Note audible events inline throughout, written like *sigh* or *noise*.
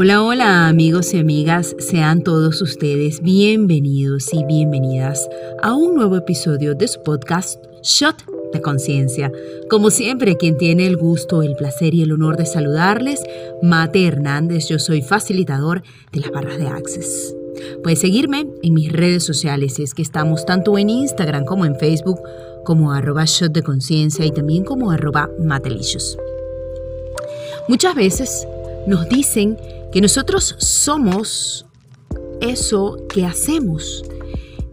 Hola, hola amigos y amigas, sean todos ustedes bienvenidos y bienvenidas a un nuevo episodio de su podcast Shot de Conciencia. Como siempre, quien tiene el gusto, el placer y el honor de saludarles, Mate Hernández, yo soy facilitador de las barras de Access. Puedes seguirme en mis redes sociales, es que estamos tanto en Instagram como en Facebook, como arroba shot de conciencia y también como arroba. Muchas veces nos dicen que nosotros somos eso que hacemos,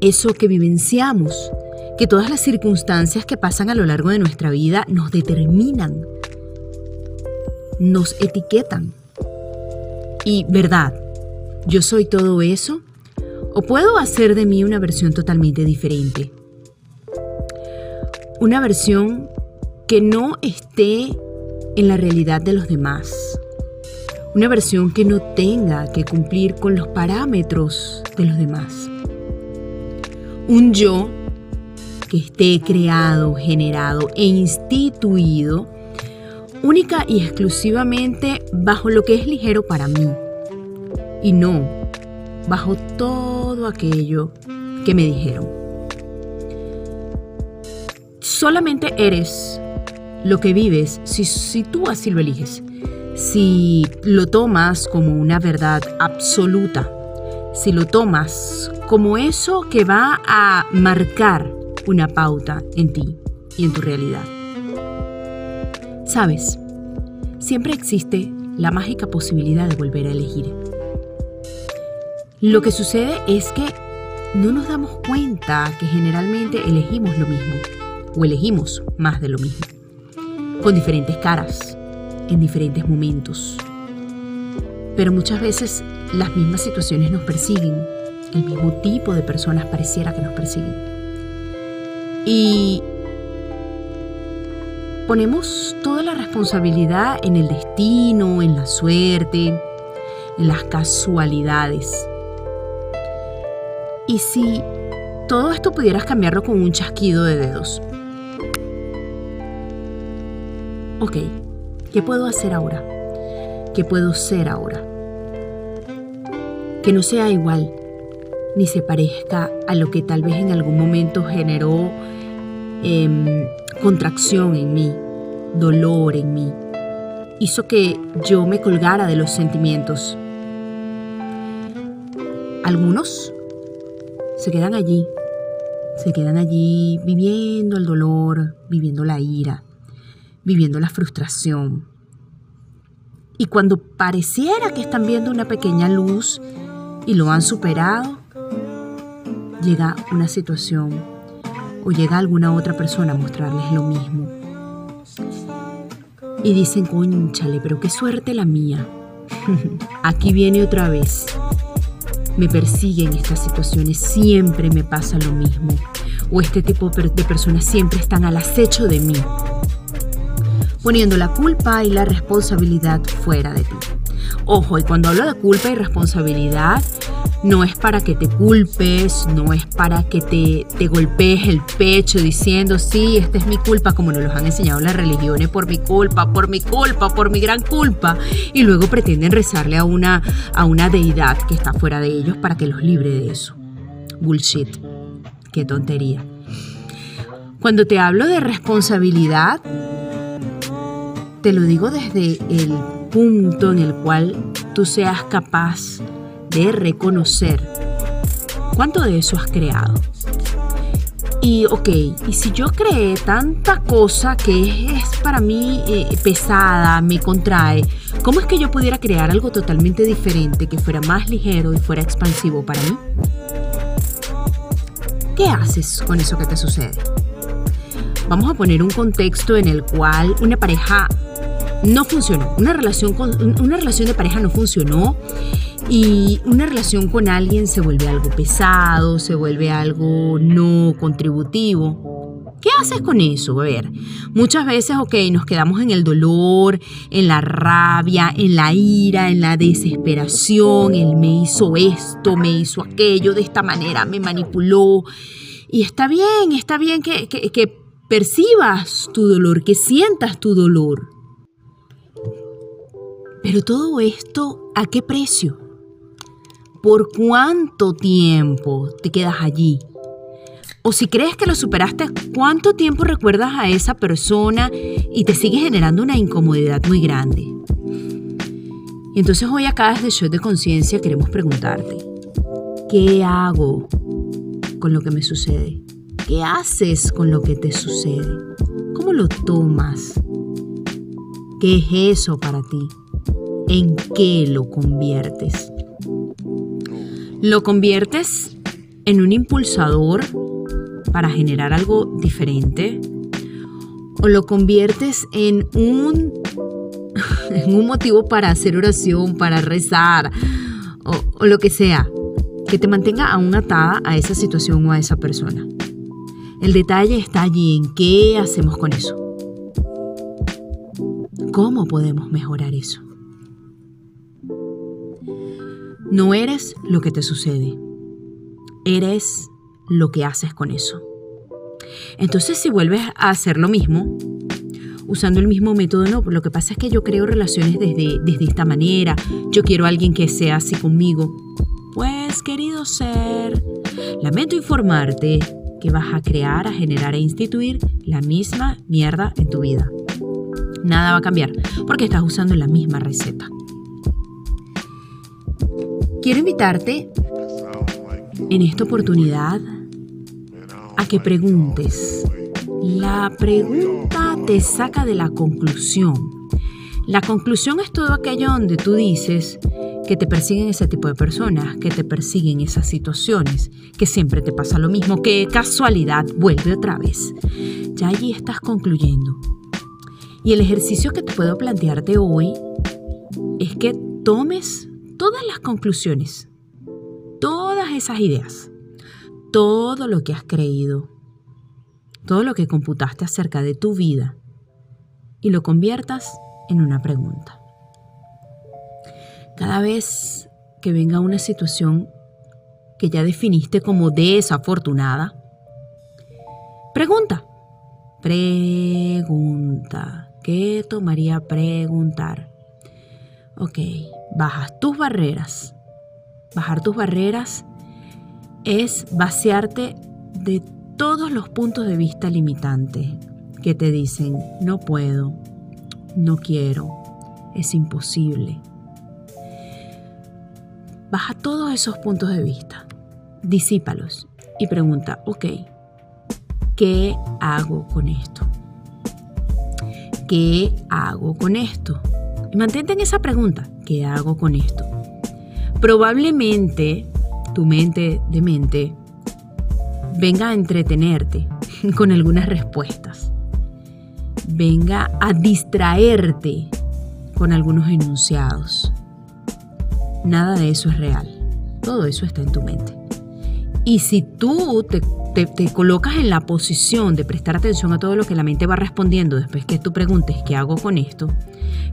eso que vivenciamos, que todas las circunstancias que pasan a lo largo de nuestra vida nos determinan, nos etiquetan. Y verdad, yo soy todo eso, o puedo hacer de mí una versión totalmente diferente. Una versión que no esté en la realidad de los demás una versión que no tenga que cumplir con los parámetros de los demás. Un yo que esté creado, generado e instituido única y exclusivamente bajo lo que es ligero para mí y no bajo todo aquello que me dijeron. Solamente eres lo que vives si, tú así lo eliges si lo tomas como una verdad absoluta, si lo tomas como eso que va a marcar una pauta en ti y en tu realidad. Sabes, siempre existe la mágica posibilidad de volver a elegir. Lo que sucede es que no nos damos cuenta que generalmente elegimos lo mismo o elegimos más de lo mismo, con diferentes caras, en diferentes momentos. Pero muchas veces las mismas situaciones nos persiguen, el mismo tipo de personas pareciera que nos persiguen. Y ponemos toda la responsabilidad en el destino, en la suerte, en las casualidades. Y si todo esto pudieras cambiarlo con un chasquido de dedos. Ok, ¿Qué puedo hacer ahora? ¿Qué puedo ser ahora? Que no sea igual, ni se parezca a lo que tal vez en algún momento generó em, contracción en mí, dolor en mí. Hizo que yo me colgara de los sentimientos. Algunos se quedan allí, se quedan allí viviendo el dolor, viviendo la ira, viviendo la frustración. Y cuando pareciera que están viendo una pequeña luz y lo han superado, llega una situación o llega alguna otra persona a mostrarles lo mismo. Y dicen, conchale, pero qué suerte la mía. *laughs* Aquí viene otra vez. Me persiguen estas situaciones, siempre me pasa lo mismo. O este tipo de personas siempre están al acecho de mí poniendo la culpa y la responsabilidad fuera de ti. Ojo, y cuando hablo de culpa y responsabilidad, no es para que te culpes, no es para que te, golpees el pecho diciendo, sí, esta es mi culpa, como nos lo han enseñado las religiones, por mi culpa, por mi culpa, por mi gran culpa, y luego pretenden rezarle a una, a una deidad que está fuera de ellos para que los libre de eso. Bullshit. Qué tontería. Cuando te hablo de responsabilidad, te lo digo desde el punto en el cual tú seas capaz de reconocer cuánto de eso has creado. Y ok, y si yo creé tanta cosa que es, para mí eh, pesada, me contrae, ¿cómo es que yo pudiera crear algo totalmente diferente, que fuera más ligero y fuera expansivo para mí? ¿Qué haces con eso que te sucede? Vamos a poner un contexto en el cual una pareja no funcionó. Una relación, con, una relación de pareja no funcionó y una relación con alguien se vuelve algo pesado, se vuelve algo no contributivo. ¿Qué haces con eso? A ver, muchas veces, ok, nos quedamos en el dolor, en la rabia, en la ira, en la desesperación, él me hizo esto, me hizo aquello, de esta manera me manipuló. Y está bien, está bien que, que percibas tu dolor, que sientas tu dolor. Pero todo esto, ¿a qué precio? ¿Por cuánto tiempo te quedas allí? O si crees que lo superaste, ¿cuánto tiempo recuerdas a esa persona y te sigue generando una incomodidad muy grande? Y entonces hoy acá desde Show de Conciencia queremos preguntarte, ¿qué hago con lo que me sucede? ¿Qué haces con lo que te sucede? ¿Cómo lo tomas? ¿Qué es eso para ti? ¿En qué lo conviertes? ¿Lo conviertes en un impulsador para generar algo diferente? ¿O lo conviertes en un, *laughs* en un motivo para hacer oración, para rezar o, o lo que sea? Que te mantenga aún atada a esa situación o a esa persona. El detalle está allí en qué hacemos con eso. ¿Cómo podemos mejorar eso? No eres lo que te sucede, eres lo que haces con eso. Entonces si vuelves a hacer lo mismo, usando el mismo método, no, lo que pasa es que yo creo relaciones desde, desde esta manera, yo quiero a alguien que sea así conmigo. Pues querido ser, lamento informarte que vas a crear, a generar e instituir la misma mierda en tu vida nada va a cambiar porque estás usando la misma receta. Quiero invitarte en esta oportunidad a que preguntes. La pregunta te saca de la conclusión. La conclusión es todo aquello donde tú dices que te persiguen ese tipo de personas, que te persiguen esas situaciones, que siempre te pasa lo mismo, que casualidad vuelve otra vez. Ya allí estás concluyendo. Y el ejercicio que te puedo plantearte hoy es que tomes todas las conclusiones, todas esas ideas, todo lo que has creído, todo lo que computaste acerca de tu vida y lo conviertas en una pregunta. Cada vez que venga una situación que ya definiste como desafortunada, pregunta, pregunta. ¿Qué tomaría preguntar? Ok, bajas tus barreras. Bajar tus barreras es vaciarte de todos los puntos de vista limitantes que te dicen no puedo, no quiero, es imposible. Baja todos esos puntos de vista, disípalos y pregunta, ok, ¿qué hago con esto? ¿qué hago con esto? Mantente en esa pregunta, ¿qué hago con esto? Probablemente tu mente de mente venga a entretenerte *laughs* con algunas respuestas. Venga a distraerte con algunos enunciados. Nada de eso es real. Todo eso está en tu mente. Y si tú te colocas en la posición de prestar atención a todo lo que la mente va respondiendo después que tú preguntes qué hago con esto,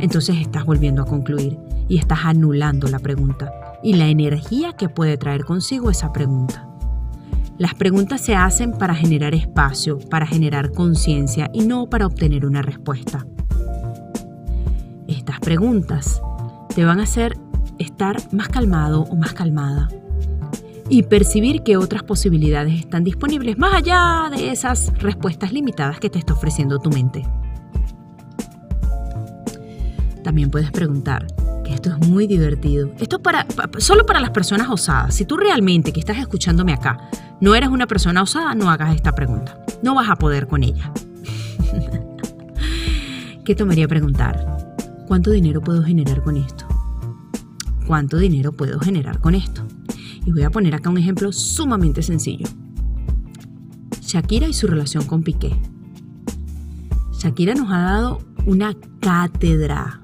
entonces estás volviendo a concluir y estás anulando la pregunta y la energía que puede traer consigo esa pregunta. Las preguntas se hacen para generar espacio, para generar conciencia y no para obtener una respuesta. Estas preguntas te van a hacer estar más calmado o más calmada y percibir que otras posibilidades están disponibles más allá de esas respuestas limitadas que te está ofreciendo tu mente. También puedes preguntar, que esto es muy divertido. Esto es para, solo para las personas osadas. Si tú realmente que estás escuchándome acá no eres una persona osada, no hagas esta pregunta. No vas a poder con ella. *laughs* ¿Qué tomaría preguntar? ¿Cuánto dinero puedo generar con esto? ¿Cuánto dinero puedo generar con esto? Y voy a poner acá un ejemplo sumamente sencillo. Shakira y su relación con Piqué. Shakira nos ha dado una cátedra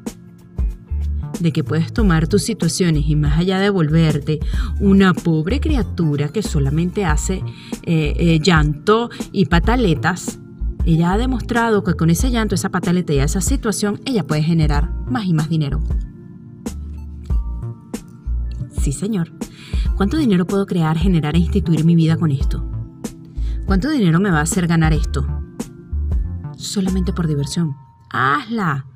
de que puedes tomar tus situaciones y más allá de volverte una pobre criatura que solamente hace eh, eh, llanto y pataletas, ella ha demostrado que con ese llanto, esa pataleta y esa situación, ella puede generar más y más dinero. Sí, señor. ¿Cuánto dinero puedo crear, generar e instituir mi vida con esto? ¿Cuánto dinero me va a hacer ganar esto? Solamente por diversión. Hazla.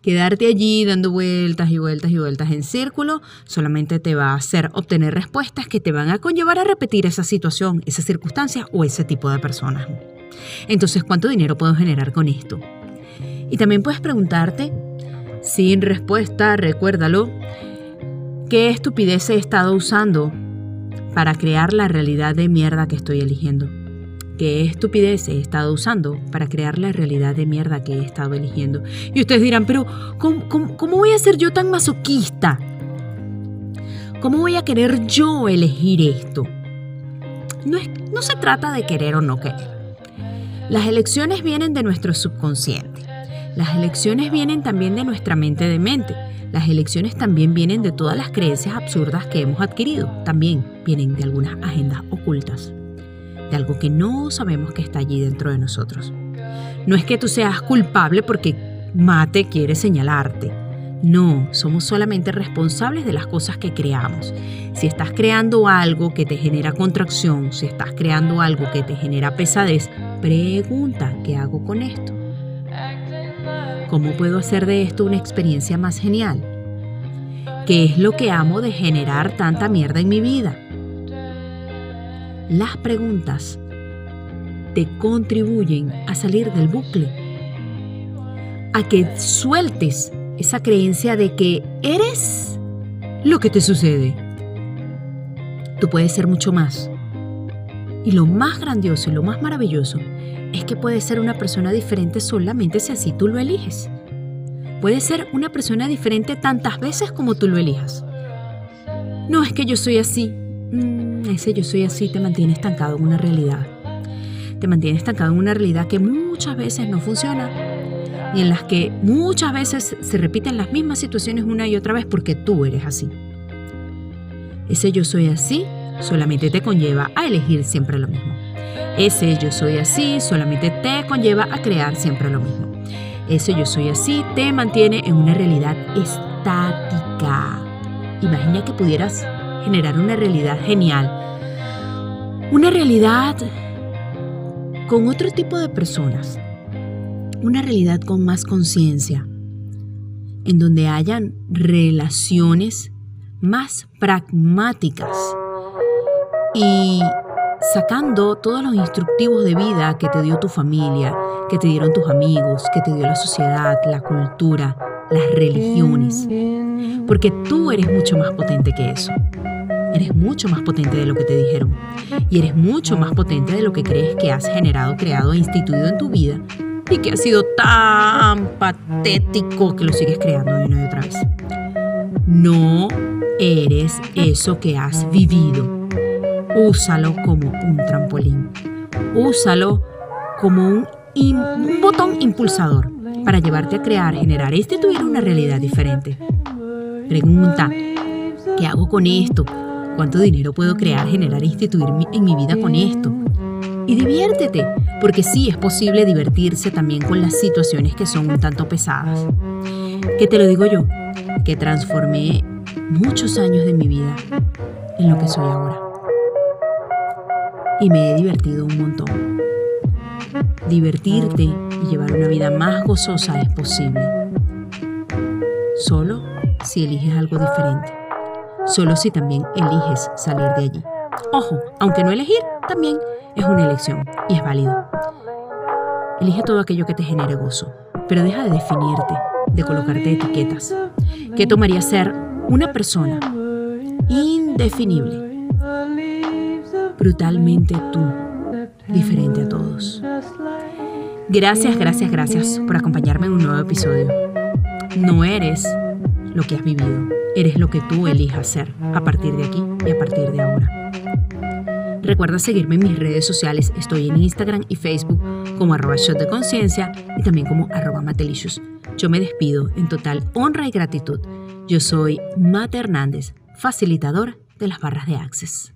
Quedarte allí dando vueltas y vueltas y vueltas en círculo solamente te va a hacer obtener respuestas que te van a conllevar a repetir esa situación, esa circunstancia o ese tipo de personas. Entonces, ¿cuánto dinero puedo generar con esto? Y también puedes preguntarte, sin respuesta, recuérdalo, ¿qué estupidez he estado usando para crear la realidad de mierda que estoy eligiendo? ¿Qué estupidez he estado usando para crear la realidad de mierda que he estado eligiendo? Y ustedes dirán, pero ¿cómo, voy a ser yo tan masoquista? ¿Cómo voy a querer yo elegir esto? No, es, no se trata de querer o no querer. Las elecciones vienen de nuestro subconsciente. Las elecciones vienen también de nuestra mente de mente. Las elecciones también vienen de todas las creencias absurdas que hemos adquirido. También vienen de algunas agendas ocultas. De algo que no sabemos que está allí dentro de nosotros. No es que tú seas culpable porque Mate quiere señalarte. No, somos solamente responsables de las cosas que creamos. Si estás creando algo que te genera contracción, si estás creando algo que te genera pesadez, pregunta, ¿qué hago con esto? ¿Cómo puedo hacer de esto una experiencia más genial? ¿Qué es lo que amo de generar tanta mierda en mi vida? Las preguntas te contribuyen a salir del bucle, a que sueltes esa creencia de que eres lo que te sucede. Tú puedes ser mucho más. Y lo más grandioso y lo más maravilloso es que puedes ser una persona diferente solamente si así tú lo eliges. Puedes ser una persona diferente tantas veces como tú lo elijas. No es que yo soy así. Mm, ese yo soy así te mantiene estancado en una realidad. Te mantiene estancado en una realidad que muchas veces no funciona y en las que muchas veces se repiten las mismas situaciones una y otra vez porque tú eres así. Ese yo soy así solamente te conlleva a elegir siempre lo mismo. Ese yo soy así solamente te conlleva a crear siempre lo mismo. Ese yo soy así te mantiene en una realidad estática. Imagina que pudieras generar una realidad genial. Una realidad con otro tipo de personas, una realidad con más conciencia, en donde hayan relaciones más pragmáticas y sacando todos los instructivos de vida que te dio tu familia, que te dieron tus amigos, que te dio la sociedad, la cultura, las religiones. Porque tú eres mucho más potente que eso. Eres mucho más potente de lo que te dijeron. Y eres mucho más potente de lo que crees que has generado, creado e instituido en tu vida y que ha sido tan patético que lo sigues creando una y otra vez. No eres eso que has vivido. Úsalo como un trampolín. Úsalo como un, botón impulsador para llevarte a crear, generar y instituir una realidad diferente. Pregunta, ¿qué hago con esto? ¿Cuánto dinero puedo crear, generar e instituir en mi vida con esto? Y diviértete, porque sí es posible divertirse también con las situaciones que son un tanto pesadas. ¿Qué te lo digo yo? Que transformé muchos años de mi vida en lo que soy ahora. Y me he divertido un montón. Divertirte y llevar una vida más gozosa es posible. Solo si eliges algo diferente. Solo si también eliges salir de allí. Ojo, aunque no elegir, también es una elección y es válido. Elige todo aquello que te genere gozo, pero deja de definirte, de colocarte etiquetas. ¿Qué tomaría ser una persona indefinible, brutalmente tú, diferente a todos? Gracias, gracias, gracias por acompañarme en un nuevo episodio. No eres lo que has vivido, eres lo que tú elijas ser a partir de aquí y a partir de ahora. Recuerda seguirme en mis redes sociales. Estoy en Instagram y Facebook como arroba shot de conciencia y también como arroba matelicious. Yo me despido en total honra y gratitud. Yo soy Mate Hernández, facilitador de las barras de Access.